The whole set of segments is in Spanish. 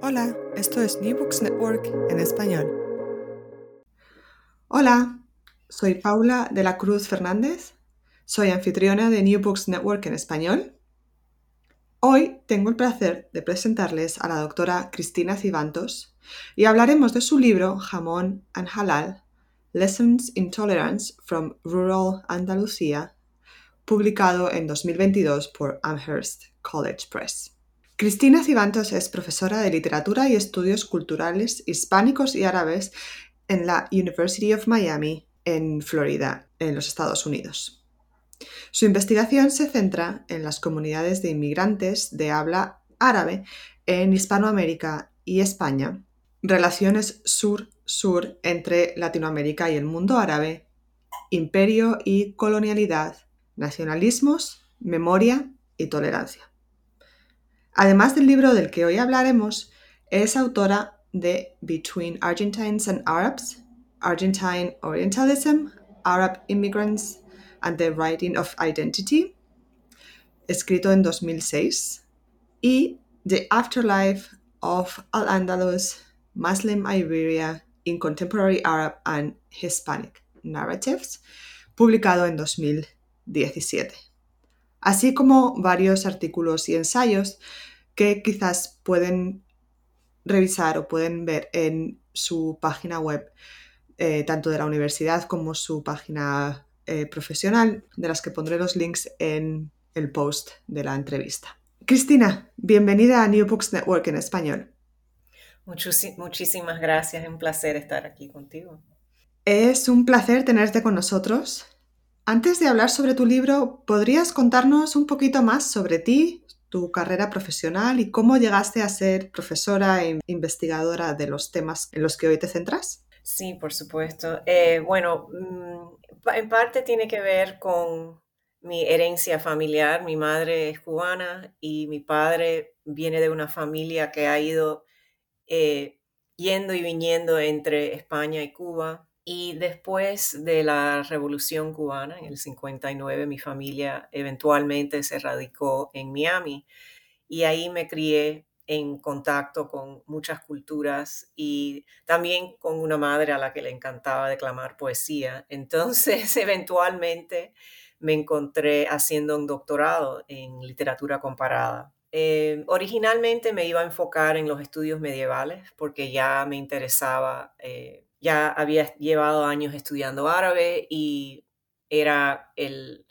Hola, esto es New Books Network en español. Hola, soy Paula de la Cruz Fernández, soy anfitriona de New Books Network en español. Hoy tengo el placer de presentarles a la doctora Cristina Cibantos y hablaremos de su libro Jamón and Halal, Lessons in Tolerance from Rural Andalucía, publicado en 2022 por Amherst College Press. Cristina Cibantos es profesora de literatura y estudios culturales hispánicos y árabes en la University of Miami, en Florida, en los Estados Unidos. Su investigación se centra en las comunidades de inmigrantes de habla árabe en Hispanoamérica y España, relaciones sur-sur entre Latinoamérica y el mundo árabe, imperio y colonialidad, nacionalismos, memoria y tolerancia. Además del libro del que hoy hablaremos, es autora de Between Argentines and Arabs, Argentine Orientalism, Arab Immigrants and the Writing of Identity, escrito en 2006, y The Afterlife of Al-Andalus, Muslim Iberia in Contemporary Arab and Hispanic Narratives, publicado en 2017 así como varios artículos y ensayos que quizás pueden revisar o pueden ver en su página web, eh, tanto de la universidad como su página eh, profesional, de las que pondré los links en el post de la entrevista. Cristina, bienvenida a New Books Network en español. muchísimas gracias, es un placer estar aquí contigo. Es un placer tenerte con nosotros. Antes de hablar sobre tu libro, ¿podrías contarnos un poquito más sobre ti, tu carrera profesional y cómo llegaste a ser profesora e investigadora de los temas en los que hoy te centras? Sí, por supuesto. Eh, bueno, mm, en parte tiene que ver con mi herencia familiar. Mi madre es cubana y mi padre viene de una familia que ha ido eh, yendo y viniendo entre España y Cuba. Y después de la Revolución cubana, en el 59, mi familia eventualmente se radicó en Miami y ahí me crié en contacto con muchas culturas y también con una madre a la que le encantaba declamar poesía. Entonces, eventualmente me encontré haciendo un doctorado en literatura comparada. Eh, originalmente me iba a enfocar en los estudios medievales porque ya me interesaba eh, ya había llevado años estudiando árabe y era el,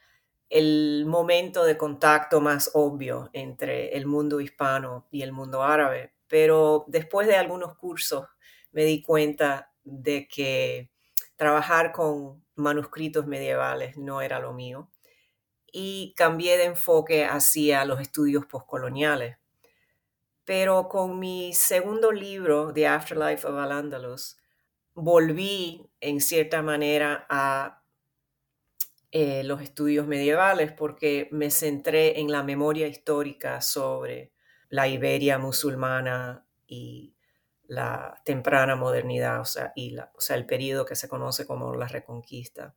momento de contacto más obvio entre el mundo hispano y el mundo árabe. Pero después de algunos cursos me di cuenta de que trabajar con manuscritos medievales no era lo mío y cambié de enfoque hacia los estudios postcoloniales. Pero con mi segundo libro, The Afterlife of Al-Andalus, volví en cierta manera a eh, los estudios medievales porque me centré en la memoria histórica sobre la Iberia musulmana y la temprana modernidad, o sea, y o sea, el periodo que se conoce como la Reconquista.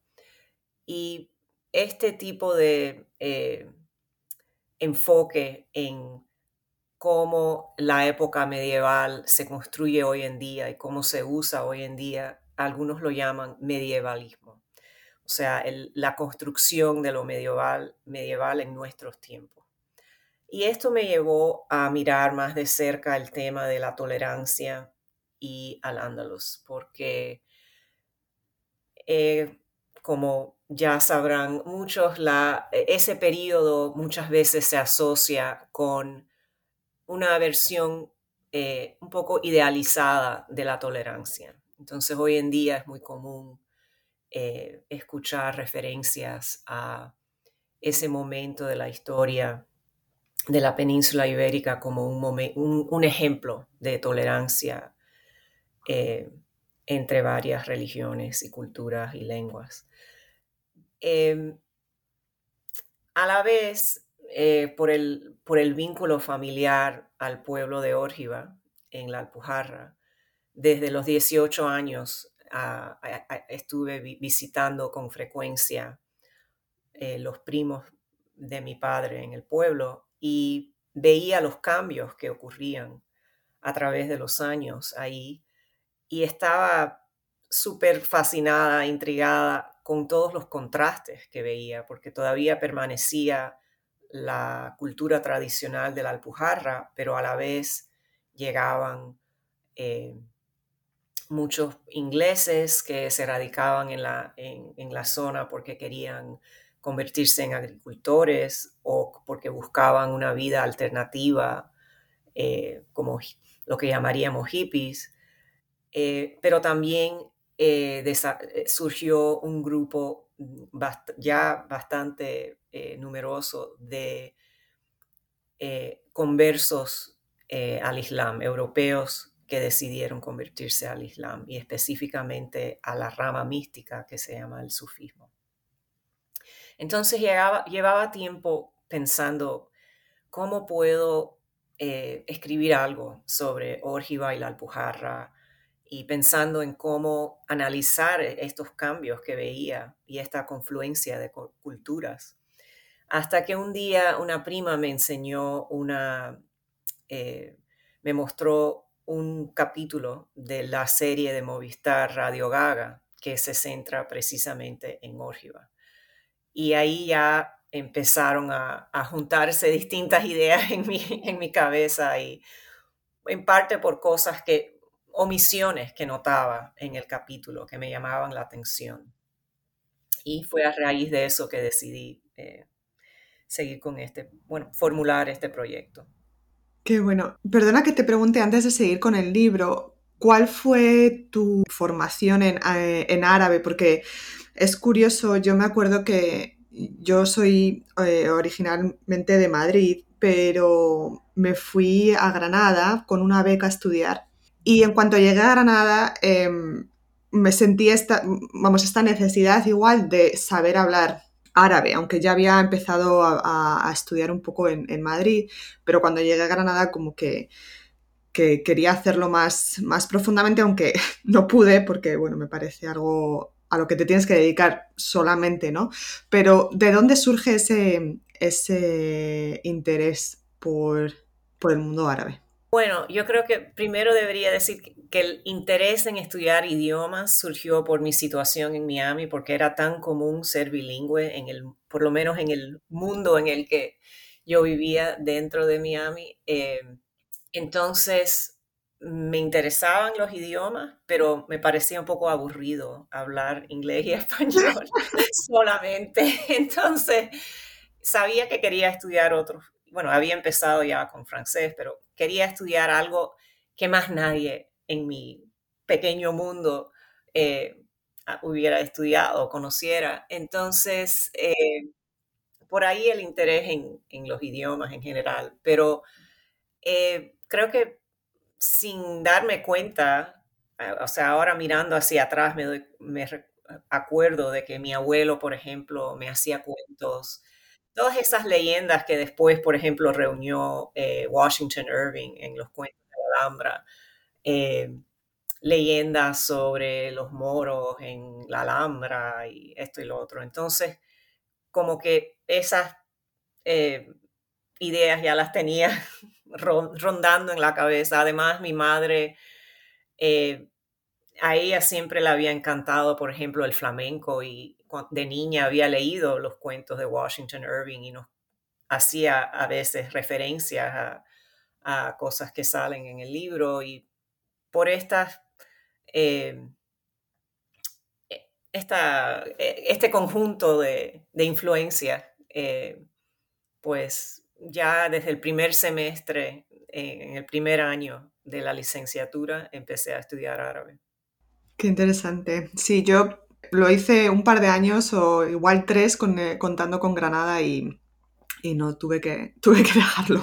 Y este tipo de eh, enfoque en cómo la época medieval se construye hoy en día y cómo se usa hoy en día, algunos lo llaman medievalismo, o sea, la construcción de lo medieval, medieval en nuestros tiempos. Y esto me llevó a mirar más de cerca el tema de la tolerancia y al andaluz, porque eh, como ya sabrán muchos, la, e, ese periodo muchas veces se asocia con una versión eh, un poco idealizada de la tolerancia. Entonces hoy en día es muy común eh, escuchar referencias a ese momento de la historia de la península ibérica como un, un, ejemplo de tolerancia eh, entre varias religiones y culturas y lenguas. Em, a la vez, eh, por, el, por, el, vínculo familiar al pueblo de Órgiva en la Alpujarra, desde los 18 años estuve visitando con frecuencia eh, los primos de mi padre en el pueblo y veía los cambios que ocurrían a través de los años ahí y estaba súper fascinada, intrigada con todos los contrastes que veía, porque todavía permanecía la cultura tradicional de la Alpujarra, pero a la vez llegaban eh, muchos ingleses que se radicaban en la, en la zona porque querían convertirse en agricultores o porque buscaban una vida alternativa, eh, como lo que llamaríamos hippies, eh, pero también surgió un grupo ya bastante numeroso de conversos al Islam, europeos que decidieron convertirse al Islam y específicamente a la rama mística que se llama el sufismo. Entonces llevaba tiempo pensando cómo puedo eh, escribir algo sobre Orgiva y la Alpujarra y pensando en cómo analizar estos cambios que veía y esta confluencia de culturas. Hasta que un día una prima me enseñó una, eh, me mostró un capítulo de la serie de Movistar Radio Gaga que se centra precisamente en Orgiva. Y ahí ya empezaron a, juntarse distintas ideas en mi, en mi cabeza y en parte por cosas que, omisiones que notaba en el capítulo que me llamaban la atención. Y fue a raíz de eso que decidí eh, seguir con este, bueno, formular este proyecto. Qué bueno. Perdona que te pregunte antes de seguir con el libro, ¿cuál fue tu formación en, eh, en árabe? Porque es curioso, yo me acuerdo que yo soy eh, originalmente de Madrid, pero me fui a Granada con una beca a estudiar. Y en cuanto llegué a Granada, em, me sentí esta, vamos, esta necesidad igual de saber hablar árabe, aunque ya había empezado a, estudiar un poco en, Madrid, pero cuando llegué a Granada como que, que quería hacerlo más, más profundamente, aunque no pude, porque bueno, me parece algo a lo que te tienes que dedicar solamente, ¿no? Pero ¿de dónde surge ese, ese interés por, por el mundo árabe? Bueno, yo creo que primero debería decir que el interés en estudiar idiomas surgió por mi situación en Miami, porque era tan común ser bilingüe, en el, por lo menos en el mundo en el que yo vivía dentro de Miami. Eh, entonces, me interesaban los idiomas, pero me parecía un poco aburrido hablar inglés y español solamente. Entonces, sabía que quería estudiar otros. Bueno, había empezado ya con francés, pero quería estudiar algo que más nadie en mi pequeño mundo eh, hubiera estudiado o conociera. Entonces, eh, por ahí el interés en, los idiomas en general, pero eh, creo que sin darme cuenta, o sea, ahora mirando hacia atrás me, me acuerdo de que mi abuelo, por ejemplo, me hacía cuentos, todas esas leyendas que después, por ejemplo, reunió Washington Irving en los cuentos de la Alhambra, eh, leyendas sobre los moros en la Alhambra y esto y lo otro. Entonces, como que esas eh, ideas ya las tenía rondando en la cabeza. Además, mi madre, eh, a ella siempre le había encantado, por ejemplo, el flamenco y de niña había leído los cuentos de Washington Irving y nos hacía a veces referencias a, cosas que salen en el libro y por estas... Eh, e, esta, e, este conjunto de, de influencias, eh, pues ya desde el primer semestre, en el primer año de la licenciatura, empecé a estudiar árabe. Qué interesante. Sí, yo lo hice un par de años o igual tres eh, contando con Granada y, no tuve que, tuve que dejarlo.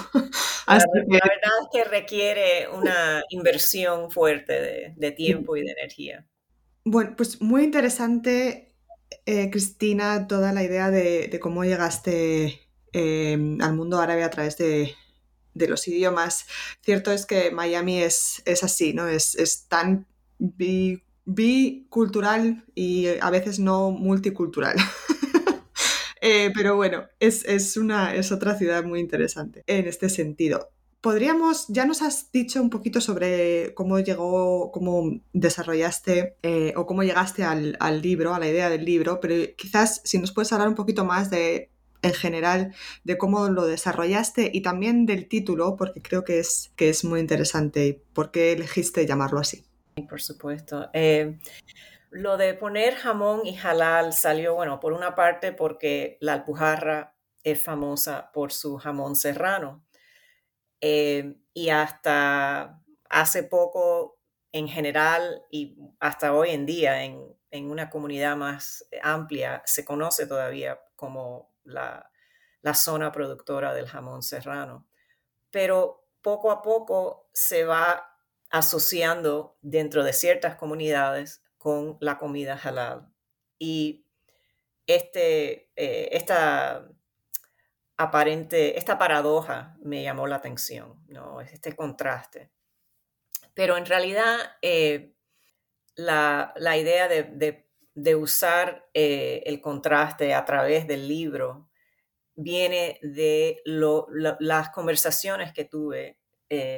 La, verdad es que requiere una inversión fuerte de, tiempo y de energía. Bueno, pues muy interesante, eh, Cristina, toda la idea de, cómo llegaste eh, al mundo árabe a través de, los idiomas. Cierto es que Miami es, es así, ¿no? Es, es tan bicultural y a veces no multicultural. Eh, pero bueno, es, una, es otra ciudad muy interesante en este sentido. Podríamos, ya nos has dicho un poquito sobre cómo llegó, cómo desarrollaste eh, o cómo llegaste al, libro, a la idea del libro, pero quizás si nos puedes hablar un poquito más de, en general, de cómo lo desarrollaste y también del título, porque creo que es, que es muy interesante y por qué elegiste llamarlo así. Por supuesto. Eh, lo de poner jamón y halal salió, bueno, por una parte porque la Alpujarra es famosa por su jamón serrano. Eh, y hasta hace poco, en general, y hasta hoy en día, en, una comunidad más amplia, se conoce todavía como la, la zona productora del jamón serrano. Pero poco a poco se va asociando dentro de ciertas comunidades con la comida halal. Y este, eh, esta aparente, esta paradoja me llamó la atención, ¿no? este contraste. Pero en realidad eh, la, idea de, usar eh, el contraste a través del libro viene de las conversaciones que tuve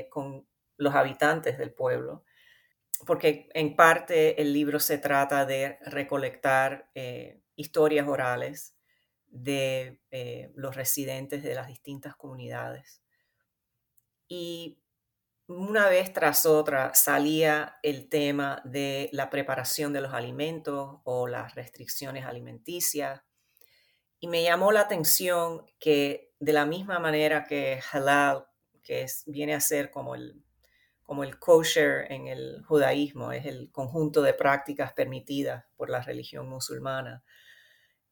con los habitantes del pueblo, porque en parte el libro se trata de recolectar eh, historias orales de eh, los residentes de las distintas comunidades. Y una vez tras otra salía el tema de la preparación de los alimentos o las restricciones alimenticias. Y me llamó la atención que de la misma manera que halal, que viene a ser como el como el kosher en el judaísmo, es el conjunto de prácticas permitidas por la religión musulmana.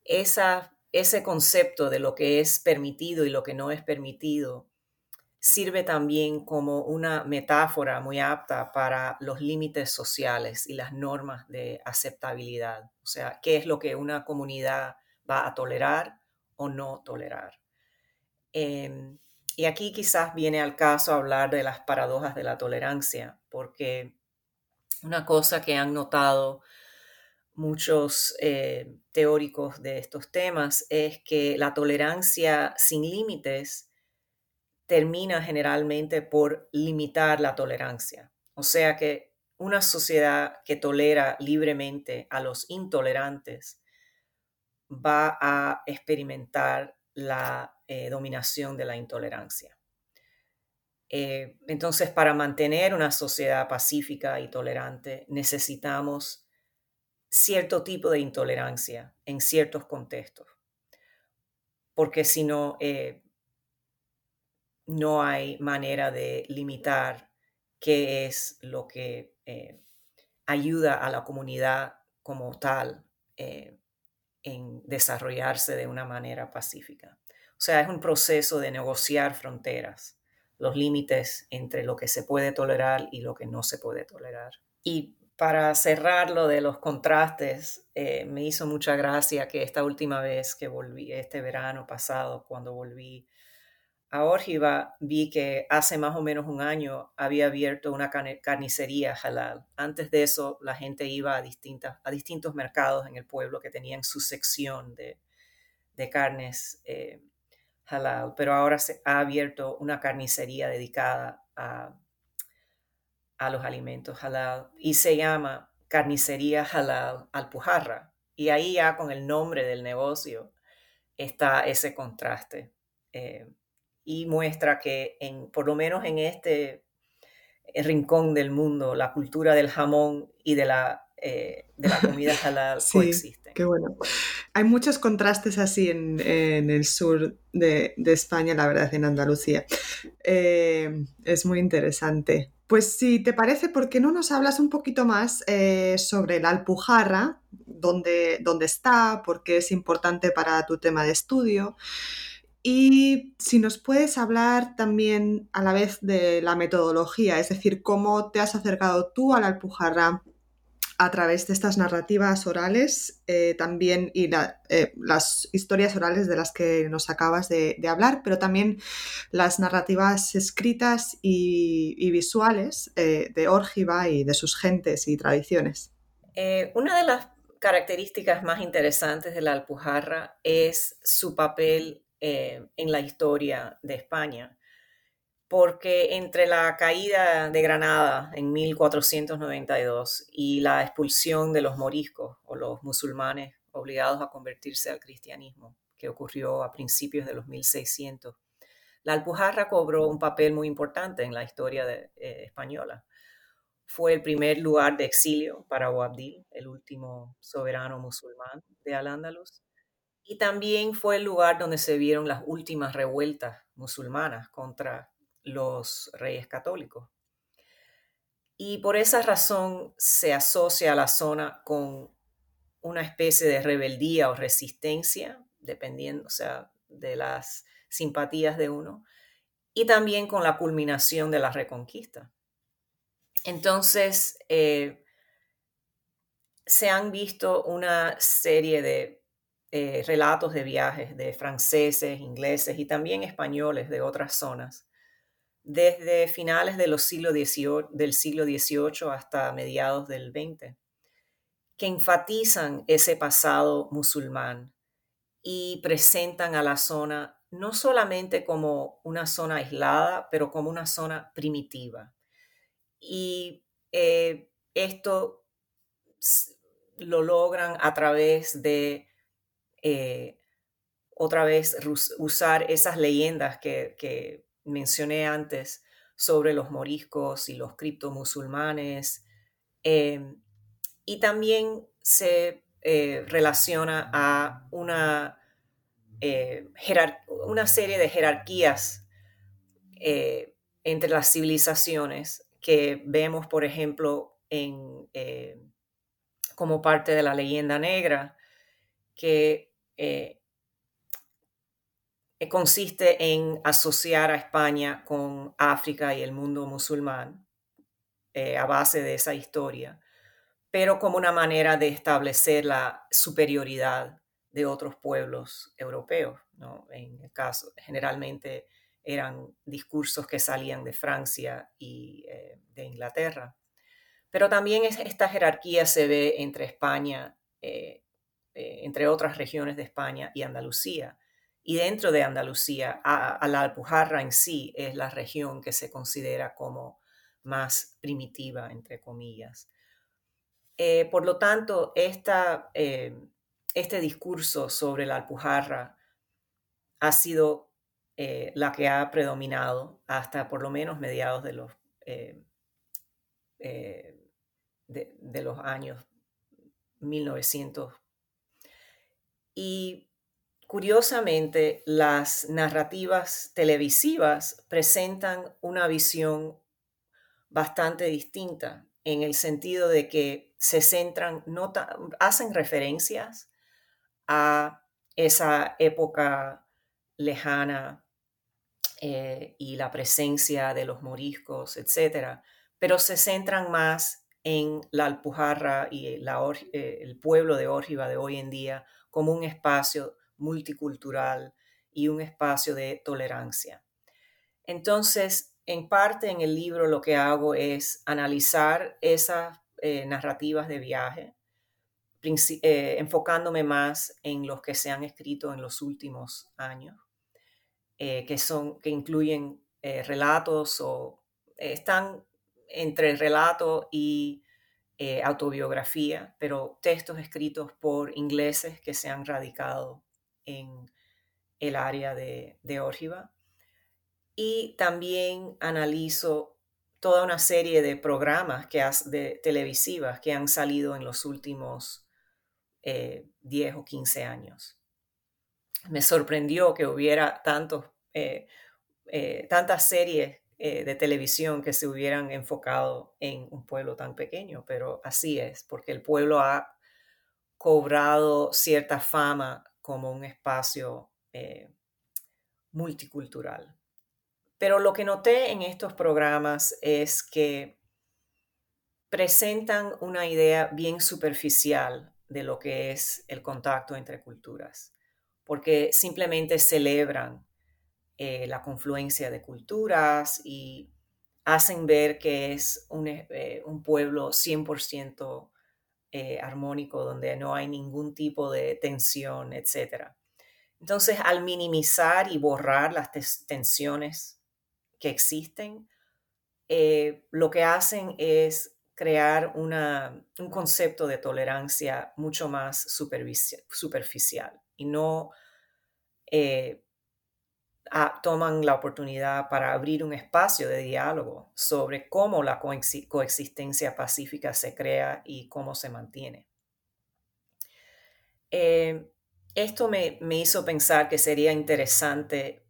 Esa, ese concepto de lo que es permitido y lo que no es permitido sirve también como una metáfora muy apta para los límites sociales y las normas de aceptabilidad. O sea, qué es lo que una comunidad va a tolerar o no tolerar. Em, y aquí quizás viene al caso hablar de las paradojas de la tolerancia, porque una cosa que han notado muchos eh, teóricos de estos temas es que la tolerancia sin límites termina generalmente por limitar la tolerancia. O sea que una sociedad que tolera libremente a los intolerantes va a experimentar la eh, dominación de la intolerancia. Eh, entonces, para mantener una sociedad pacífica y tolerante, necesitamos cierto tipo de intolerancia en ciertos contextos, porque si no, eh, no hay manera de limitar qué es lo que ayuda a la comunidad como tal en desarrollarse de una manera pacífica. O sea, es un proceso de negociar fronteras, los límites entre lo que se puede tolerar y lo que no se puede tolerar. Y para cerrar lo de los contrastes, eh, me hizo mucha gracia que esta última vez que volví, este verano pasado, cuando volví a Órgiva, vi que hace más o menos un año había abierto una carnicería halal. Antes de eso, la gente iba a, distintas, a distintos mercados en el pueblo que tenían su sección de, de carnes eh, halal, pero ahora se ha abierto una carnicería dedicada a, a los alimentos halal y se llama Carnicería Halal Alpujarra. Y ahí ya con el nombre del negocio está ese contraste. Eh, y muestra que en, por lo menos en este rincón del mundo, la cultura del jamón y de la, eh, de la comida halal sí, coexisten. Qué bueno. Hay muchos contrastes así en, el sur de, España, la verdad, en Andalucía. Eh, es muy interesante. Pues si te parece, ¿por qué no nos hablas un poquito más eh, sobre la Alpujarra? Dónde, dónde está? ¿Por qué es importante para tu tema de estudio? Y si nos puedes hablar también a la vez de la metodología, es decir, cómo te has acercado tú a la Alpujarra a través de estas narrativas orales eh, también y eh, las historias orales de las que nos acabas de, hablar, pero también las narrativas escritas y, visuales eh, de Órgiva y de sus gentes y tradiciones. una de las características más interesantes de la Alpujarra es su papel en la historia de España, porque entre la caída de Granada en 1492 y la expulsión de los moriscos o los musulmanes obligados a convertirse al cristianismo, que ocurrió a principios de los 1600, la Alpujarra cobró un papel muy importante en la historia de, eh, española. Fue el primer lugar de exilio para Boabdil, el último soberano musulmán de Al-Ándalus y también fue el lugar donde se vieron las últimas revueltas musulmanas contra los reyes católicos. Y por esa razón se asocia a la zona con una especie de rebeldía o resistencia, dependiendo, o sea, de las simpatías de uno, y también con la culminación de la reconquista. Entonces, eh, se han visto una serie de eh, relatos de viajes de franceses, ingleses y también españoles de otras zonas, desde finales siglos del siglo XVIII hasta mediados del XX, que enfatizan ese pasado musulmán y presentan a la zona no solamente como una zona aislada, pero como una zona primitiva. Y eh, esto lo logran a través de eh, otra vez usar esas leyendas que, mencioné antes sobre los moriscos y los criptomusulmanes. Eh, y también se eh, relaciona a una, una, serie de jerarquías entre las civilizaciones que vemos, por ejemplo, en, como parte de la leyenda negra, que eh, eh, consiste en asociar a España con África y el mundo musulmán eh, a base de esa historia, pero como una manera de establecer la superioridad de otros pueblos europeos. En el caso, generalmente eran discursos que salían de Francia y de Inglaterra. Pero también esta jerarquía se ve entre España eh, entre otras regiones de España y Andalucía. Y dentro de Andalucía, a, la Alpujarra en sí es la región que se considera como más primitiva, entre comillas. Eh, por lo tanto, esta, eh, este discurso sobre la Alpujarra ha sido la que ha predominado hasta por lo menos mediados de los, de, los años 1900 y curiosamente, las narrativas televisivas presentan una visión bastante distinta en el sentido de que se centran, hacen referencias a esa época lejana eh, y la presencia de los moriscos, etcétera, pero se centran más en la Alpujarra y eh, el pueblo de Órgiva de hoy en día como un espacio multicultural y un espacio de tolerancia. Entonces, en parte en el libro lo que hago es analizar esas eh, narrativas de viaje eh, enfocándome más en los que se han escrito en los últimos años, eh, que, son, que incluyen relatos o están entre relato y autobiografía, pero textos escritos por ingleses que se han radicado en el área de, de Órgiva. Y también analizo toda una serie de programas que de televisivas que han salido en los últimos 10 eh, o 15 años. Me sorprendió que hubiera tantos, eh, eh, tantas series de televisión que se hubieran enfocado en un pueblo tan pequeño, pero así es, porque el pueblo ha cobrado cierta fama como un espacio multicultural. Pero lo que noté en estos programas es que presentan una idea bien superficial de lo que es el contacto entre culturas, porque simplemente celebran eh, la confluencia de culturas y hacen ver que es un, eh, pueblo 100% eh, armónico, donde no hay ningún tipo de tensión, etc. Entonces, al minimizar y borrar las tensiones que existen, eh, lo que hacen es crear una, un concepto de tolerancia mucho más superficial y no eh, toman la oportunidad para abrir un espacio de diálogo sobre cómo la coexistencia pacífica se crea y cómo se mantiene. Eh, esto me, me hizo pensar que sería interesante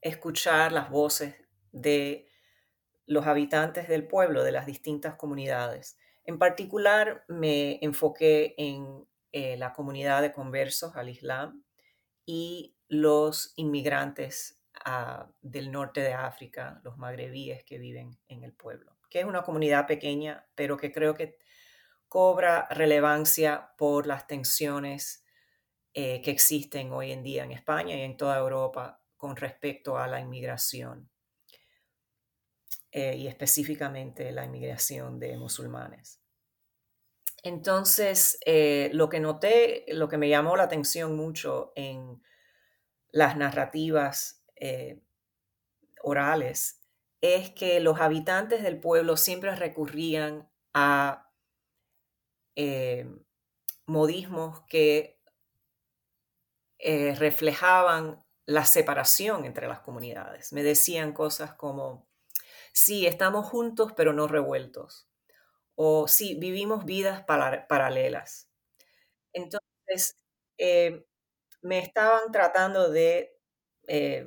escuchar las voces de los habitantes del pueblo, de las distintas comunidades. En particular, me enfoqué en eh, la comunidad de conversos al Islam y los inmigrantes ah, del norte de África, los magrebíes que viven en el pueblo, que es una comunidad pequeña, pero que creo que cobra relevancia por las tensiones eh, que existen hoy en día en España y en toda Europa con respecto a la inmigración. Eh, y específicamente la inmigración de musulmanes. Entonces, eh, lo que noté, lo que me llamó la atención mucho en las narrativas eh, orales es que los habitantes del pueblo siempre recurrían a modismos que reflejaban la separación entre las comunidades. Me decían cosas como, sí, estamos juntos pero no revueltos. O sí, vivimos vidas paralelas. Entonces, eh, me estaban tratando de eh,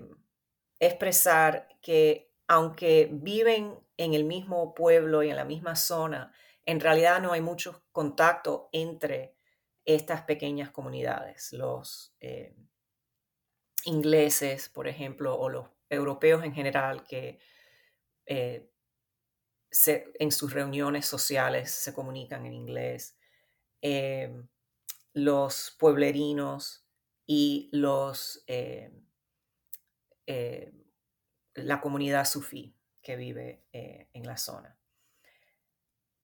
expresar que aunque viven en el mismo pueblo y en la misma zona, en realidad no hay mucho contacto entre estas pequeñas comunidades. Los eh, ingleses, por ejemplo, o los europeos en general, que eh, en sus reuniones sociales se comunican en inglés. Los pueblerinos y los, eh, eh, la comunidad sufí que vive en la zona.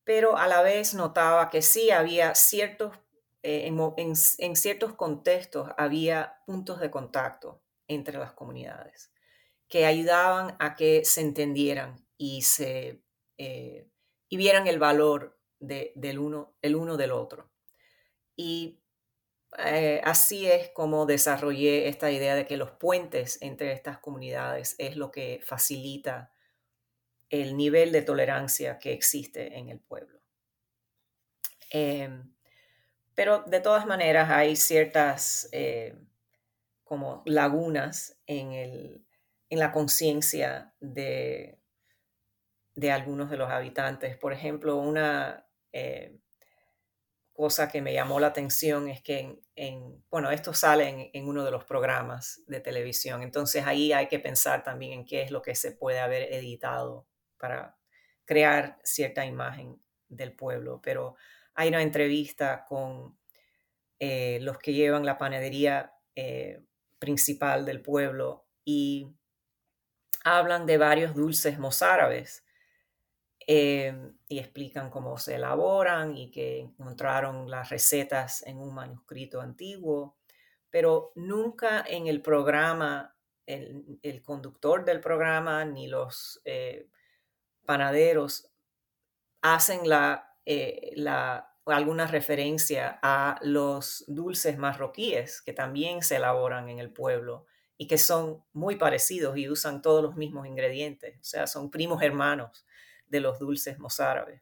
Pero a la vez notaba que sí había ciertos, en, en ciertos contextos había puntos de contacto entre las comunidades que ayudaban a que se entendieran y, se, eh, y vieran el valor del uno, el uno del otro. Y eh, así es como desarrollé esta idea de que los puentes entre estas comunidades es lo que facilita el nivel de tolerancia que existe en el pueblo. Em, pero de todas maneras hay ciertas eh, como lagunas en el, en la conciencia de, de algunos de los habitantes. Por ejemplo, una eh, cosa que me llamó la atención es que, en, bueno, esto sale en, uno de los programas de televisión, entonces ahí hay que pensar también en qué es lo que se puede haber editado para crear cierta imagen del pueblo. Pero hay una entrevista con eh, los que llevan la panadería eh, principal del pueblo y hablan de varios dulces mozárabes eh, y explican cómo se elaboran y que encontraron las recetas en un manuscrito antiguo, pero nunca en el programa, el, conductor del programa ni los eh, panaderos hacen eh, la, alguna referencia a los dulces marroquíes que también se elaboran en el pueblo y que son muy parecidos y usan todos los mismos ingredientes, o sea, son primos hermanos de los dulces mozárabes.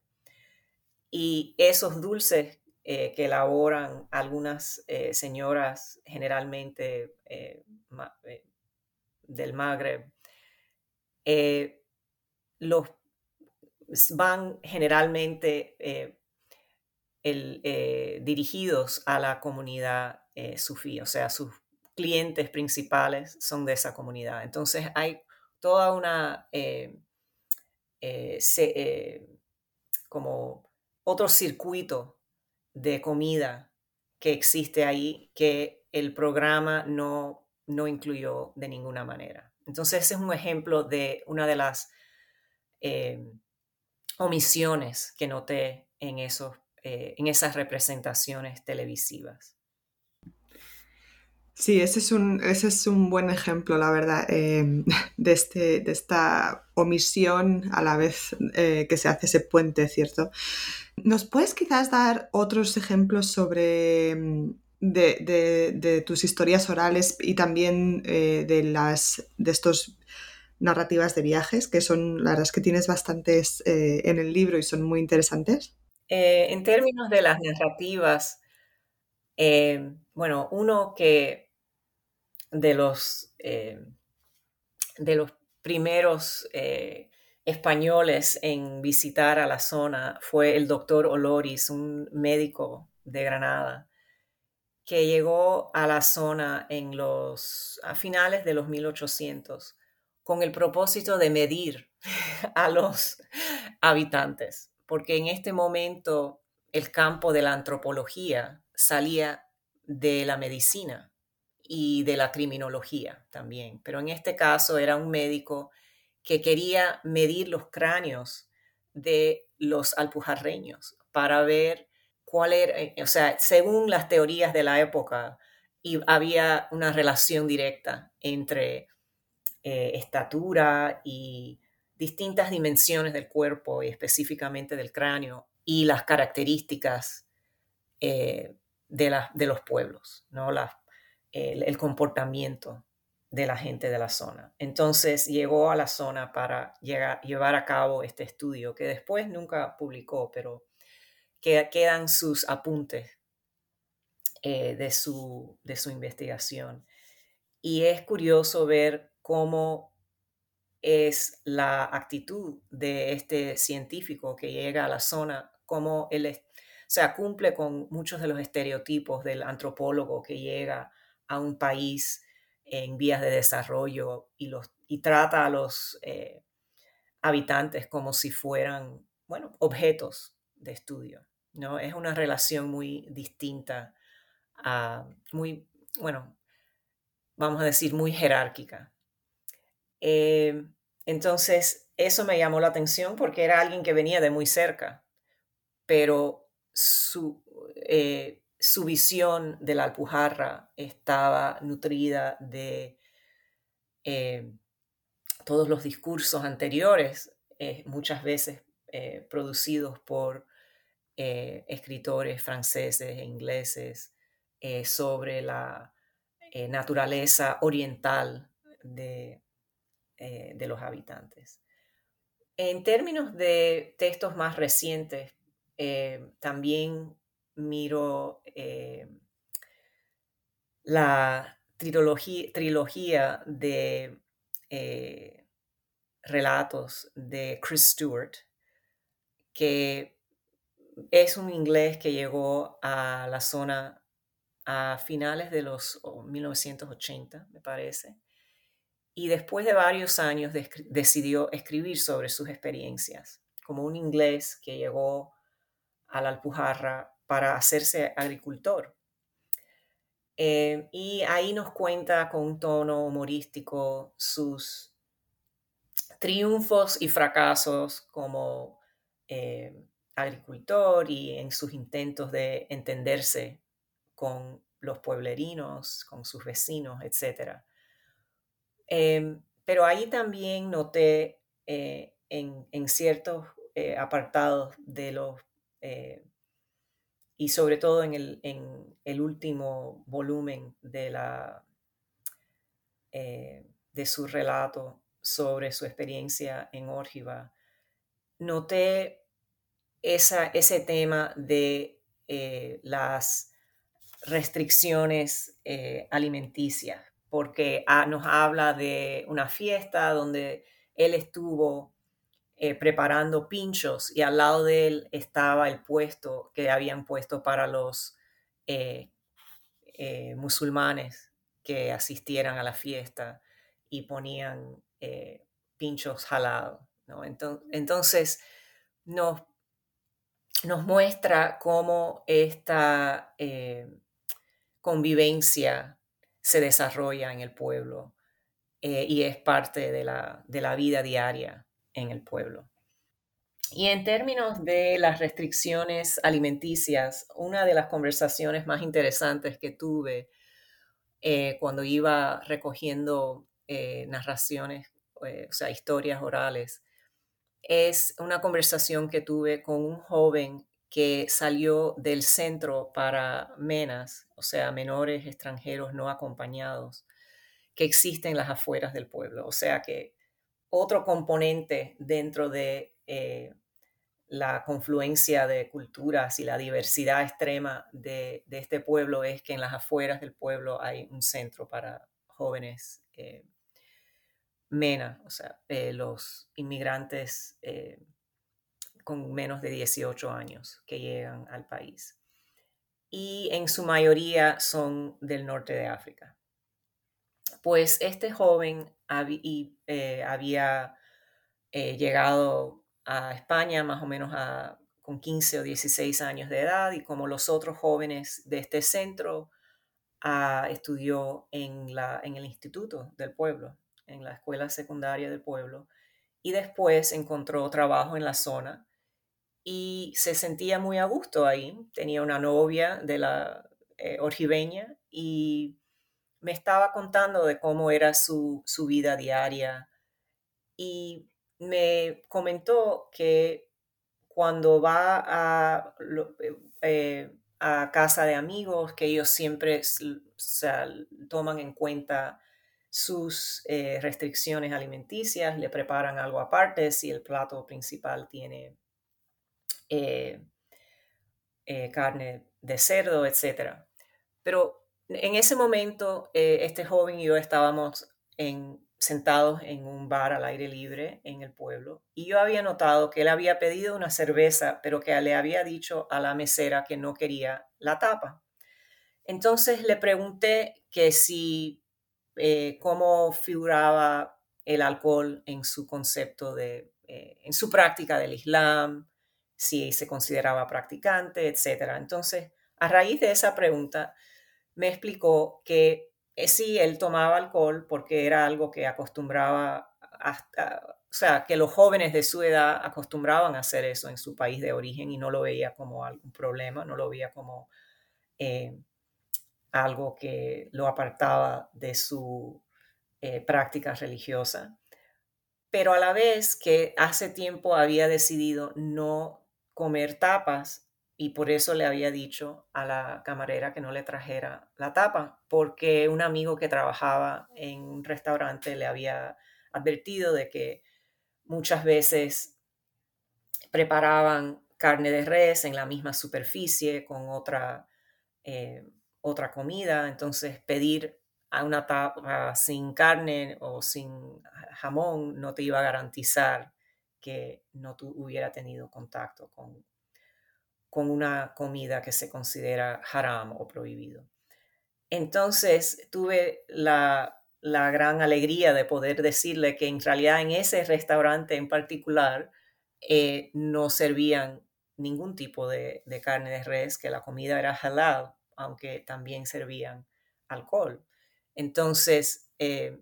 Y esos dulces eh, que elaboran algunas eh, señoras generalmente eh, del Magreb, los van generalmente dirigidos a la comunidad sufí, o sea, sus clientes principales son de esa comunidad. Entonces hay toda una eh, como otro circuito de comida que existe ahí que el programa no, no incluyó de ninguna manera. Entonces ese es un ejemplo de una de las eh, omisiones que noté en, esos, en esas representaciones televisivas. Sí, ese es un, ese es un buen ejemplo, la verdad, em, de, este, de esta omisión a la vez eh, que se hace ese puente, ¿cierto? ¿Nos puedes quizás dar otros ejemplos sobre em, de, tus historias orales y también eh, de las de estos narrativas de viajes, que son, la verdad es que tienes bastantes eh, en el libro y son muy interesantes? en términos de las narrativas, bueno, uno que de los, eh, de los primeros eh, españoles en visitar a la zona fue el doctor Oloris, un médico de Granada, que llegó a la zona en los, a finales de los 1800 con el propósito de medir a los habitantes, porque en este momento el campo de la antropología salía de la medicina y de la criminología también. Pero en este caso era un médico que quería medir los cráneos de los alpujarreños para ver cuál era, eh, o sea, según las teorías de la época, y había una relación directa entre eh, estatura y distintas dimensiones del cuerpo y específicamente del cráneo y las características eh, de, de los pueblos, ¿no? El, comportamiento de la gente de la zona. Entonces llegó a la zona para llevar a cabo este estudio que después nunca publicó, pero que quedan sus apuntes eh, de, su, de su investigación. Y es curioso ver cómo es la actitud de este científico que llega a la zona, cómo él o cumple con muchos de los estereotipos del antropólogo que llega a un país en vías de desarrollo y, trata a los eh, habitantes como si fueran, bueno, objetos de estudio, ¿no? Es una relación muy distinta, muy, bueno, vamos a decir, muy jerárquica. Eh, entonces, eso me llamó la atención porque era alguien que venía de muy cerca, pero su, eh, su visión de la Alpujarra estaba nutrida de eh, todos los discursos anteriores, eh, muchas veces eh, producidos por escritores franceses e ingleses sobre la naturaleza oriental de, de los habitantes. En términos de textos más recientes, también miro eh, la trilogía, de eh, relatos de Chris Stewart, que es un inglés que llegó a la zona a finales de los 1980, me parece, y después de varios años decidió escribir sobre sus experiencias, como un inglés que llegó a la Alpujarra para hacerse agricultor. Eh, y ahí nos cuenta con un tono humorístico sus triunfos y fracasos como eh, agricultor y en sus intentos de entenderse con los pueblerinos, con sus vecinos, etc. Em, pero ahí también noté eh, en, ciertos eh, apartados de los, y sobre todo en el, en el último volumen de, la, de su relato sobre su experiencia en Órgiva, noté ese tema de eh, las restricciones eh, alimenticias, porque ah, nos habla de una fiesta donde él estuvo eh, preparando pinchos y al lado de él estaba el puesto que habían puesto para los musulmanes que asistieran a la fiesta y ponían pinchos jalados. Entonces, nos nos muestra cómo esta eh, convivencia se desarrolla en el pueblo eh, y es parte de la, de la vida diaria en el pueblo. Y en términos de las restricciones alimenticias, una de las conversaciones más interesantes que tuve eh, cuando iba recogiendo narraciones, o sea, historias orales, es una conversación que tuve con un joven que salió del centro para menas, o sea, menores extranjeros no acompañados, que existen en las afueras del pueblo. O sea que otro componente dentro de eh, la confluencia de culturas y la diversidad extrema de, este pueblo es que en las afueras del pueblo hay un centro para jóvenes eh, MENA, o sea, eh, los inmigrantes con menos de 18 años que llegan al país. Y en su mayoría son del norte de África. Pues este joven eh, había llegado a España más o menos con 15 o 16 años de edad y como los otros jóvenes de este centro, ah, estudió en, el instituto del pueblo en la escuela secundaria del pueblo y después encontró trabajo en la zona y se sentía muy a gusto ahí. Tenía una novia de la eh, y me estaba contando de cómo era su, vida diaria y me comentó que cuando va a, eh, a casa de amigos, que ellos siempre toman en cuenta sus eh, restricciones alimenticias, le preparan algo aparte si el plato principal tiene eh, carne de cerdo, etc. Pero en ese momento, este joven y yo estábamos en, sentados en un bar al aire libre en el pueblo y yo había notado que él había pedido una cerveza, pero que le había dicho a la mesera que no quería la tapa. Entonces le pregunté que si eh, cómo figuraba el alcohol en su concepto de, eh, en su práctica del Islam, si se consideraba practicante, etc. Entonces, a raíz de esa pregunta, me explicó que eh, sí, él tomaba alcohol porque era algo que acostumbraba, hasta, o sea, que los jóvenes de su edad acostumbraban a hacer eso en su país de origen y no lo veía como algún problema, no lo veía como algo que lo apartaba de su eh, práctica religiosa, pero a la vez que hace tiempo había decidido no comer tapas y por eso le había dicho a la camarera que no le trajera la tapa, porque un amigo que trabajaba en un restaurante le había advertido de que muchas veces preparaban carne de res en la misma superficie con otra eh, otra comida, entonces pedir a una tapa sin carne o sin jamón no te iba a garantizar que no hubiera tenido contacto con, con una comida que se considera haram o prohibido. Entonces tuve la, gran alegría de poder decirle que en realidad en ese restaurante en particular eh, no servían ningún tipo de, de, carne de res, que la comida era halal, aunque también servían alcohol. Entonces, eh,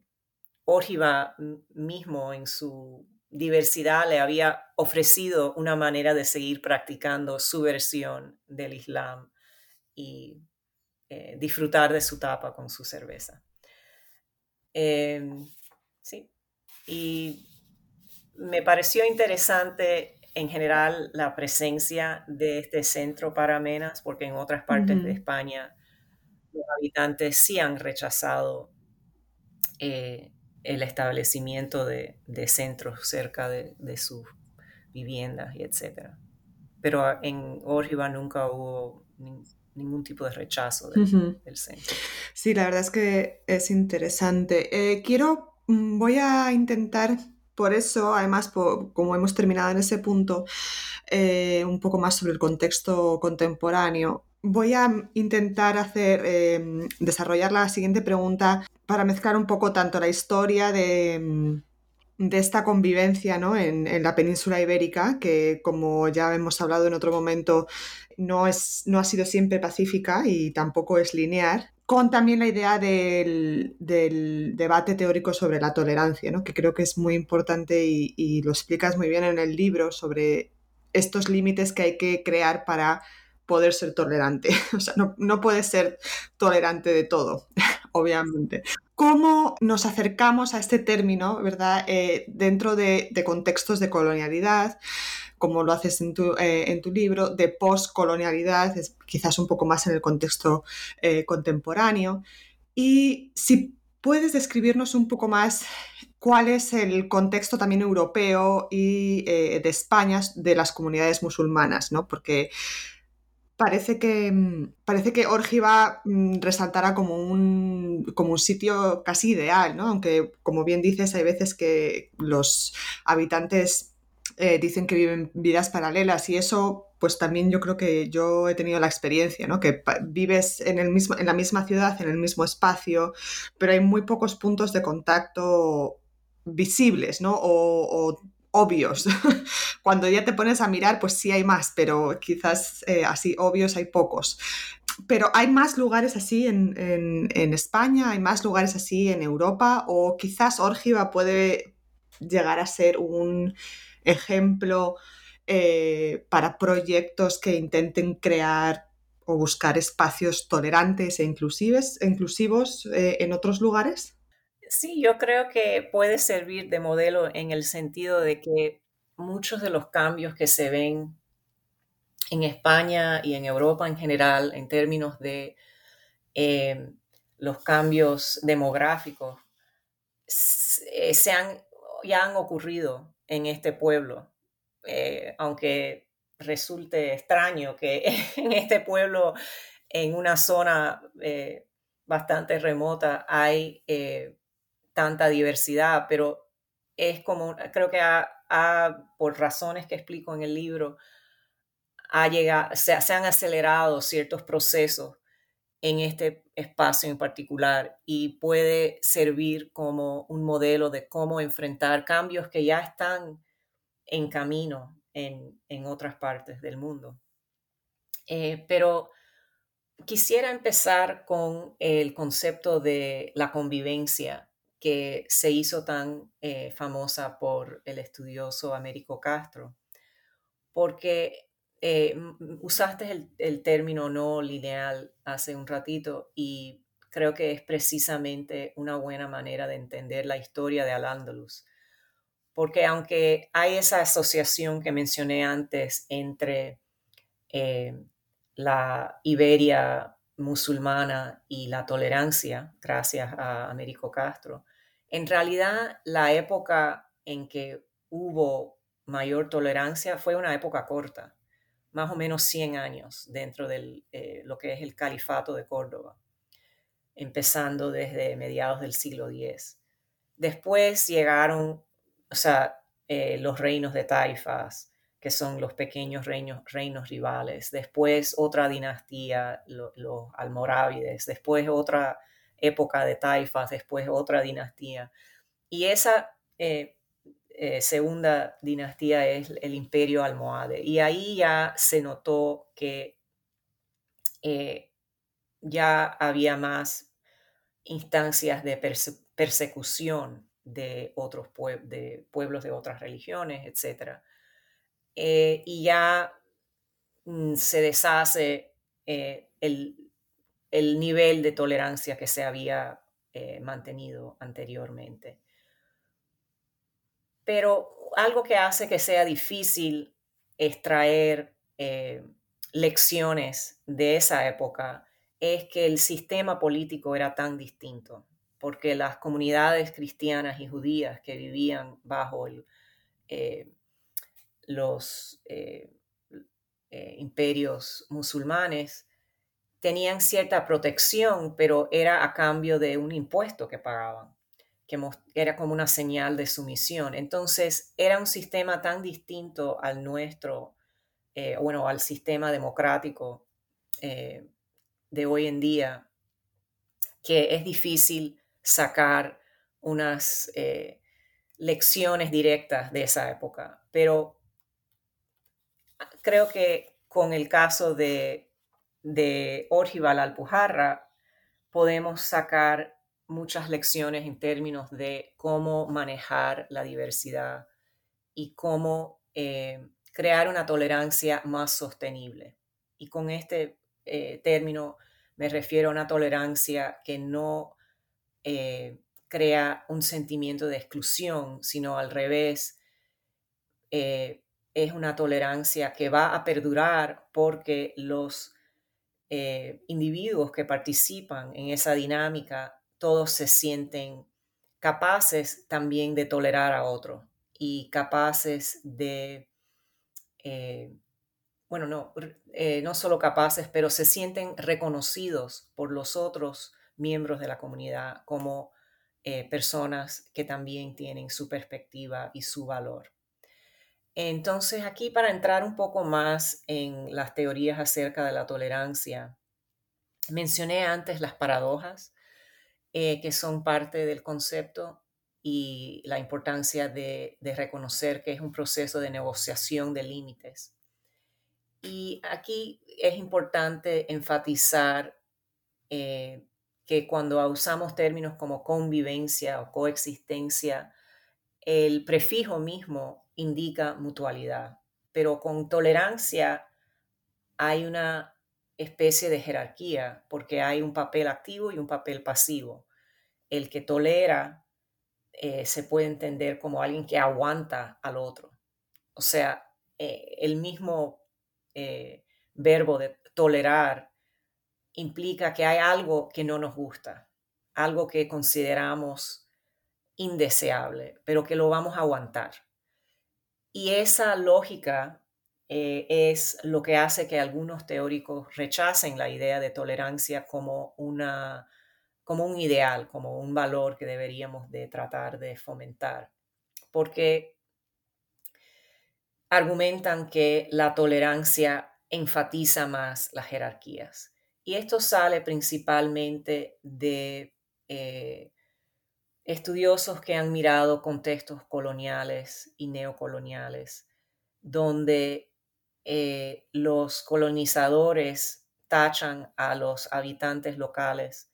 mismo en su diversidad le había ofrecido una manera de seguir practicando su versión del Islam y eh, disfrutar de su tapa con su cerveza. Em, sí, y me pareció interesante en general la presencia de este centro para menas, porque en otras partes de España los habitantes sí han rechazado eh, el establecimiento de, centros cerca de, sus viviendas y etc. Pero en Órgiva nunca hubo ningún tipo de rechazo del, centro. Sí, la verdad es que es interesante. Eh, quiero, mm, voy a intentar por eso, además, como hemos terminado en ese punto, eh, un poco más sobre el contexto contemporáneo, voy a intentar hacer, em, desarrollar la siguiente pregunta para mezclar un poco tanto la historia de, em, esta convivencia en, la península ibérica, que como ya hemos hablado en otro momento, no, es, no ha sido siempre pacífica y tampoco es lineal, con también la idea del, debate teórico sobre la tolerancia, ¿no? que creo que es muy importante y, lo explicas muy bien en el libro sobre estos límites que hay que crear para poder ser tolerante. O sea, no, no puedes ser tolerante de todo, obviamente. ¿Cómo nos acercamos a este término, verdad, eh, dentro de, contextos de colonialidad? como lo haces en tu, eh, libro, de postcolonialidad, quizás un poco más en el contexto eh, contemporáneo. Y si puedes describirnos un poco más cuál es el contexto también europeo y de España de las comunidades musulmanas, ¿no? Porque parece que, mm, parece que Órgiva mm, resaltará como un, como un sitio casi ideal, ¿no? Aunque, como bien dices, hay veces que los habitantes eh, dicen que viven vidas paralelas y eso pues también yo creo que yo he tenido la experiencia, ¿no? Que vives en, el mismo, en la misma ciudad, en el mismo espacio, pero hay muy pocos puntos de contacto visibles, ¿no? O, obvios. Cuando ya te pones a mirar, pues sí hay más, pero quizás eh, así obvios hay pocos. Pero hay más lugares así en, España, hay más lugares así en Europa, o quizás Órgiva puede llegar a ser un ejemplo eh, para proyectos que intenten crear o buscar espacios tolerantes e inclusivos eh, en otros lugares? Sí, yo creo que puede servir de modelo en el sentido de que muchos de los cambios que se ven en España y en Europa en general en términos de eh, los cambios demográficos se ya han ocurrido en este pueblo, eh, aunque resulte extraño que en este pueblo, en una zona eh, bastante remota, hay eh, tanta diversidad, pero es como, creo que por razones que explico en el libro, ha se, han acelerado ciertos procesos en este espacio en particular y puede servir como un modelo de cómo enfrentar cambios que ya están en camino en, otras partes del mundo. Eh, pero quisiera empezar con el concepto de la convivencia que se hizo tan eh, famosa por el estudioso Américo Castro, porque eh, usaste el, término no lineal hace un ratito y creo que es precisamente una buena manera de entender la historia de Al-Ándalus. Porque aunque hay esa asociación que mencioné antes entre eh, la Iberia musulmana y la tolerancia, gracias a Américo Castro, en realidad la época en que hubo mayor tolerancia fue una época corta más o menos 100 años dentro de eh, lo que es el califato de Córdoba, empezando desde mediados del siglo X. Después llegaron, o sea, eh, los reinos de taifas, que son los pequeños reinos, reinos rivales. Después otra dinastía, los almorávides. Después otra época de taifas. Después otra dinastía. Y esa eh, eh, segunda dinastía es el imperio almohade. Y ahí ya se notó que eh, ya había más instancias de persecución de otros pueblos de otras religiones, etc. Y ya mm, se deshace eh, el, nivel de tolerancia que se había eh, mantenido anteriormente. Pero algo que hace que sea difícil extraer lecciones de esa época es que el sistema político era tan distinto, porque las comunidades cristianas y judías que vivían bajo eh, los eh, eh, imperios musulmanes tenían cierta protección, pero era a cambio de un impuesto que pagaban, que era como una señal de sumisión. Entonces era un sistema tan distinto al nuestro, bueno, al sistema democrático de hoy en día que es difícil sacar unas eh, lecciones directas de esa época, pero creo que con el caso de, de Orgival Alpujarra podemos sacar muchas lecciones en términos de cómo manejar la diversidad y cómo eh, crear una tolerancia más sostenible. Y con este eh, término me refiero a una tolerancia que no eh, crea un sentimiento de exclusión, sino al revés, es una tolerancia que va a perdurar porque los individuos que participan en esa dinámica, todos se sienten capaces también de tolerar a otro y capaces de bueno, no, eh, no solo capaces, pero se sienten reconocidos por los otros miembros de la comunidad como eh, personas que también tienen su perspectiva y su valor. Entonces, aquí para entrar un poco más en las teorías acerca de la tolerancia, mencioné antes las paradojas, eh, que son parte del concepto y la importancia de reconocer que es un proceso de negociación de límites. Y aquí es importante enfatizar eh, que cuando usamos términos como convivencia o coexistencia, el prefijo mismo indica mutualidad, pero con tolerancia hay una especie de jerarquía porque hay un papel activo y un papel pasivo. El que tolera eh, se puede entender como alguien que aguanta al otro. O sea, eh, el mismo eh, verbo de tolerar implica que hay algo que no nos gusta, algo que consideramos indeseable, pero que lo vamos a aguantar. Y esa lógica eh, es lo que hace que algunos teóricos rechacen la idea de tolerancia como, una, como un ideal, como un valor que deberíamos de tratar de fomentar. Porque argumentan que la tolerancia enfatiza más las jerarquías. Y esto sale principalmente de eh, estudiosos que han mirado contextos coloniales y neocoloniales, donde eh, los colonizadores tachan a los habitantes locales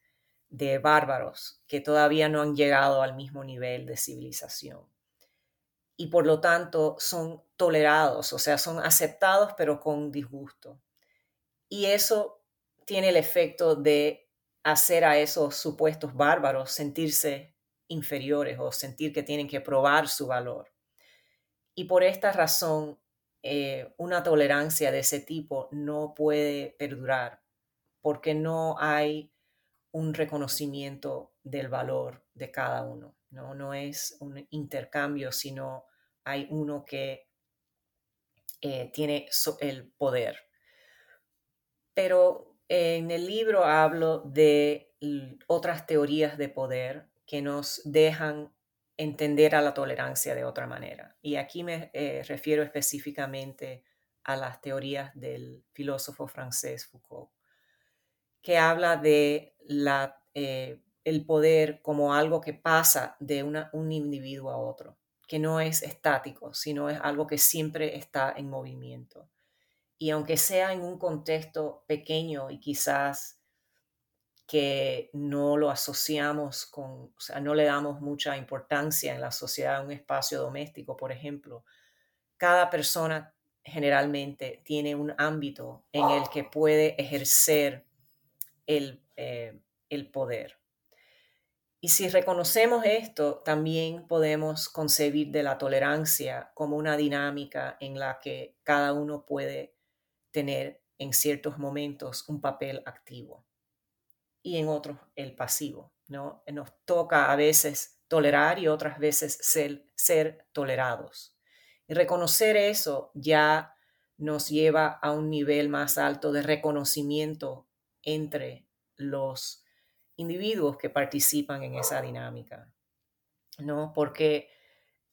de bárbaros que todavía no han llegado al mismo nivel de civilización y por lo tanto son tolerados, o sea, son aceptados pero con disgusto. Y eso tiene el efecto de hacer a esos supuestos bárbaros sentirse inferiores o sentir que tienen que probar su valor. Y por esta razón, eh, una tolerancia de ese tipo no puede perdurar porque no hay un reconocimiento del valor de cada uno. No, no es un intercambio, sino hay uno que eh, tiene el poder. Pero en el libro hablo de otras teorías de poder que nos dejan entender a la tolerancia de otra manera. Y aquí me eh, refiero específicamente a las teorías del filósofo francés Foucault, que habla de la, eh, el poder como algo que pasa de un individuo a otro que no es estático, sino es algo que siempre está en movimiento. Y aunque sea en un contexto pequeño y quizás que no lo asociamos con, o sea, no le damos mucha importancia en la sociedad, un espacio doméstico, por ejemplo. Cada persona generalmente tiene un ámbito en el que puede ejercer el, eh, el poder. Y si reconocemos esto, también podemos concebir de la tolerancia como una dinámica en la que cada uno puede tener en ciertos momentos un papel activo y en otros el pasivo. ¿no? Nos toca a veces tolerar y otras veces ser, ser tolerados. Y reconocer eso ya nos lleva a un nivel más alto de reconocimiento entre los individuos que participan en esa dinámica, ¿no? Porque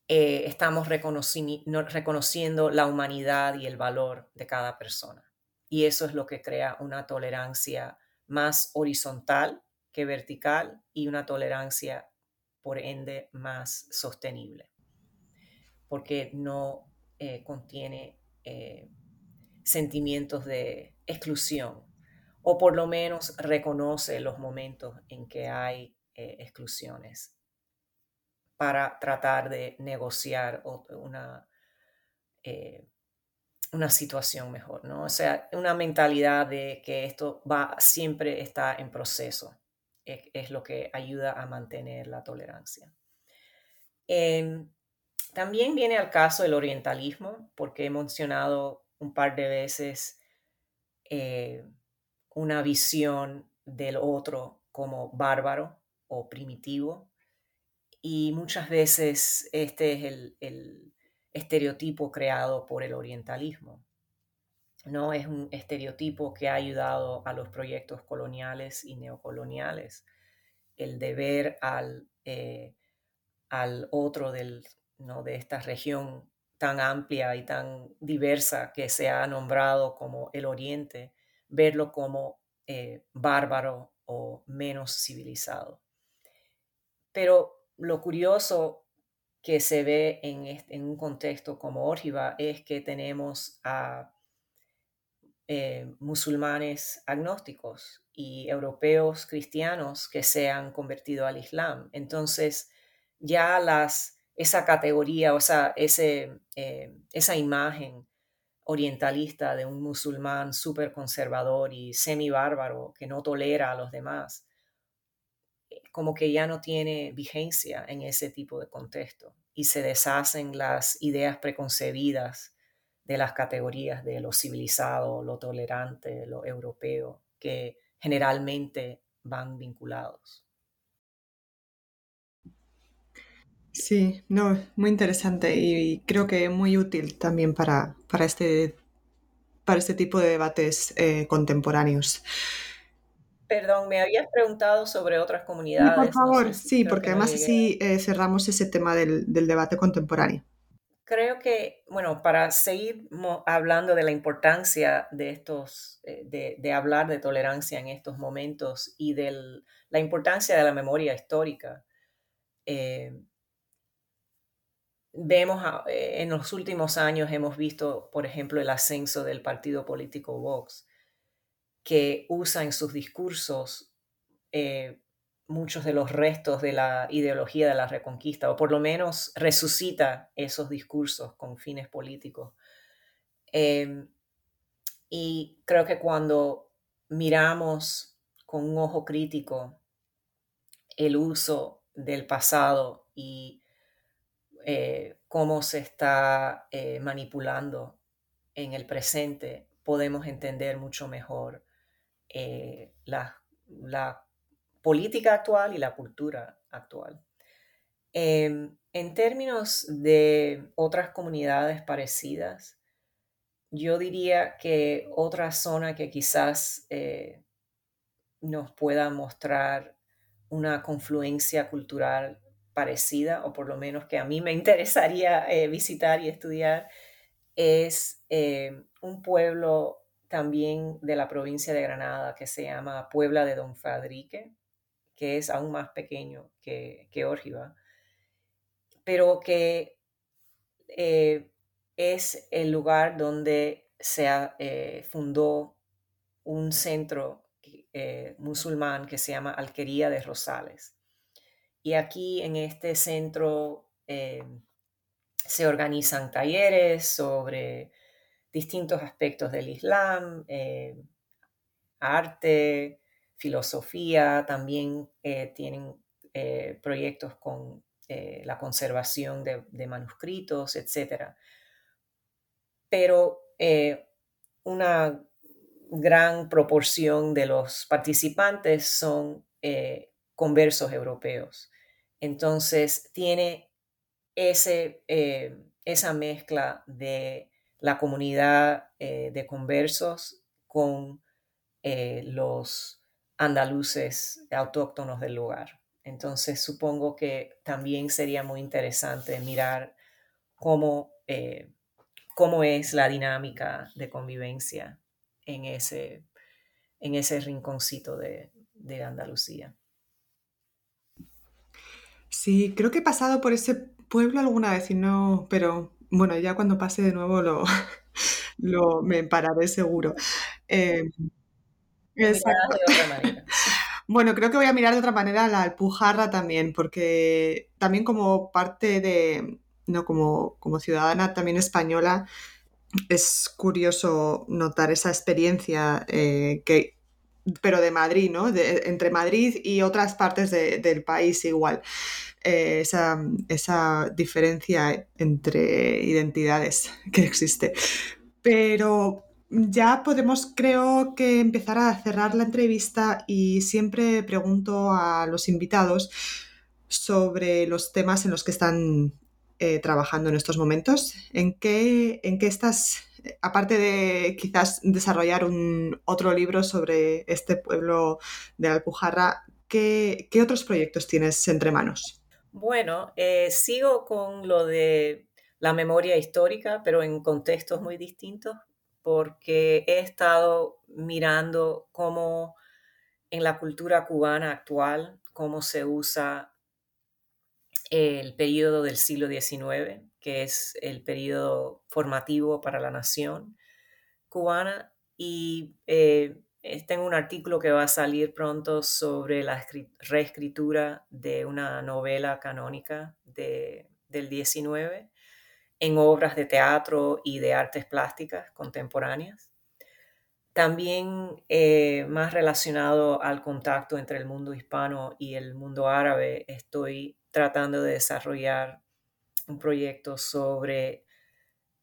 eh, estamos reconociendo la humanidad y el valor de cada persona. Y eso es lo que crea una tolerancia más horizontal que vertical y una tolerancia, por ende, más sostenible, porque no eh, contiene eh, sentimientos de exclusión o por lo menos reconoce los momentos en que hay eh, exclusiones para tratar de negociar una, una situación mejor, ¿no? O sea, una mentalidad de que esto va, siempre está en proceso, es, lo que ayuda a mantener la tolerancia. Em, también viene al caso el orientalismo, porque he mencionado un par de veces eh, una visión del otro como bárbaro o primitivo, y muchas veces este es el estereotipo creado por el orientalismo. No es un estereotipo que ha ayudado a los proyectos coloniales y neocoloniales. El deber al, eh, al otro del, ¿no? de esta región tan amplia y tan diversa que se ha nombrado como el Oriente, verlo como eh, bárbaro o menos civilizado. Pero lo curioso que se ve en, un contexto como Órgiva es que tenemos a eh, musulmanes agnósticos y europeos cristianos que se han convertido al Islam. Entonces, ya las, esa categoría, o sea, eh, esa imagen orientalista de un musulmán súper conservador y semi bárbaro que no tolera a los demás, como que ya no tiene vigencia en ese tipo de contexto y se deshacen las ideas preconcebidas de las categorías de lo civilizado, lo tolerante, lo europeo, que generalmente van vinculados. Sí, no, muy interesante y creo que muy útil también para, para, este, para este tipo de debates eh, contemporáneos. Perdón, me habías preguntado sobre otras comunidades. por favor, sí, porque además así eh, cerramos ese tema del, debate contemporáneo. Creo que, bueno, para seguir hablando de la importancia de estos, eh, de, hablar de tolerancia en estos momentos y de la importancia de la memoria histórica, eh, vemos en los últimos años hemos visto, por ejemplo, el ascenso del partido político Vox que usa en sus discursos eh, muchos de los restos de la ideología de la reconquista, o por lo menos resucita esos discursos con fines políticos. Em, y creo que cuando miramos con un ojo crítico el uso del pasado y eh, cómo se está eh, manipulando en el presente, podemos entender mucho mejor eh, la, política actual y la cultura actual. Em, en términos de otras comunidades parecidas, yo diría que otra zona que quizás eh, nos pueda mostrar una confluencia cultural parecida, o por lo menos que a mí me interesaría eh, visitar y estudiar, es un pueblo también de la provincia de Granada que se llama Puebla de Don Fadrique, que es aún más pequeño que, que pero que eh, es el lugar donde se eh, fundó un centro musulmán que se llama Alquería de Rosales. Y aquí en este centro se organizan talleres sobre distintos aspectos del Islam, arte, filosofía, también tienen proyectos con la conservación de, manuscritos, etc. Pero una gran proporción de los participantes son eh, conversos europeos. Entonces tiene ese, eh, esa mezcla de la comunidad eh, de conversos con los andaluces autóctonos del lugar. Entonces supongo que también sería muy interesante mirar cómo, cómo es la dinámica de convivencia en ese, en ese rinconcito de, Andalucía. Sí, creo que he pasado por ese pueblo alguna vez y no, pero bueno, ya cuando pase de nuevo lo, lo me pararé seguro. Eh, bueno, creo que voy a mirar de otra manera la Alpujarra también, porque también como parte de, no, como, como ciudadana también española, es curioso notar esa experiencia eh, que, pero de Madrid, ¿no? entre Madrid y otras partes del país igual. Eh, esa, diferencia entre identidades que existe. Pero ya podemos, creo que, empezar a cerrar la entrevista y siempre pregunto a los invitados sobre los temas en los que están eh, trabajando en estos momentos? ¿En qué, estás, aparte de quizás desarrollar un otro libro sobre este pueblo de Alpujarra, ¿qué, qué otros proyectos tienes entre manos? Bueno, eh, sigo con lo de la memoria histórica, pero en contextos muy distintos, porque he estado mirando cómo en la cultura cubana actual, cómo se usa el periodo del siglo XIX, que es el periodo formativo para la nación cubana, y eh, tengo un artículo que va a salir pronto sobre la reescritura de una novela canónica del XIX en obras de teatro y de artes plásticas contemporáneas. También eh, más relacionado al contacto entre el mundo hispano y el mundo árabe, estoy tratando de desarrollar un proyecto sobre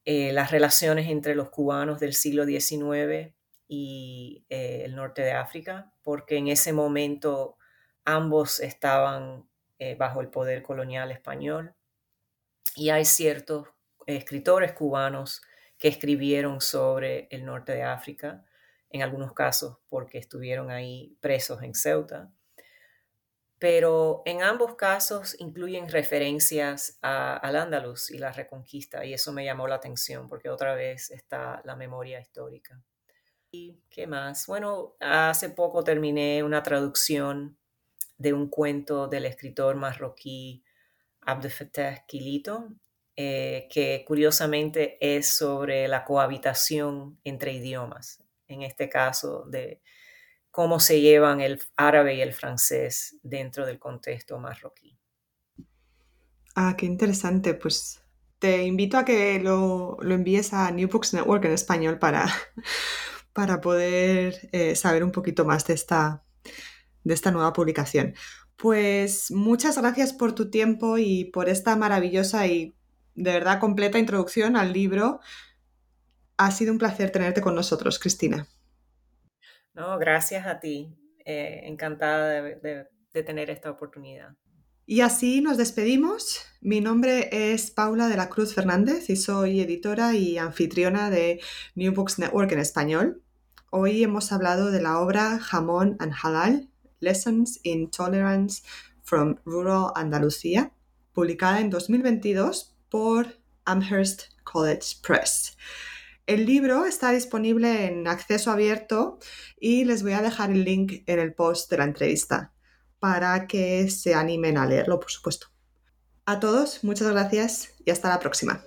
eh, las relaciones entre los cubanos del siglo XIX y eh, el norte de África, porque en ese momento ambos estaban eh, bajo el poder colonial español y hay ciertos escritores cubanos que escribieron sobre el norte de África, en algunos casos porque estuvieron ahí presos en Ceuta pero en ambos casos incluyen referencias al Andaluz y la Reconquista, y eso me llamó la atención porque otra vez está la memoria histórica. ¿Y qué más? Bueno, hace poco terminé una traducción de un cuento del escritor marroquí Abdel Fattah Quilito, eh, que curiosamente es sobre la cohabitación entre idiomas, en este caso de cómo se llevan el árabe y el francés dentro del contexto marroquí. Ah, qué interesante. Pues te invito a que lo, envíes a New Books Network en español para, para poder eh, saber un poquito más de esta, de esta nueva publicación. Pues muchas gracias por tu tiempo y por esta maravillosa y de verdad completa introducción al libro. Ha sido un placer tenerte con nosotros, Cristina. No, gracias a ti. Eh, encantada de, tener esta oportunidad. Y así nos despedimos. Mi nombre es Paula de la Cruz Fernández y soy editora y anfitriona de New Books Network en español. Hoy hemos hablado de la obra Jamón and Halal, Lessons in Tolerance from Rural Andalucía, publicada en 2022 por Amherst College Press. El libro está disponible en acceso abierto y les voy a dejar el link en el post de la entrevista para que se animen a leerlo, por supuesto. A todos, muchas gracias y hasta la próxima.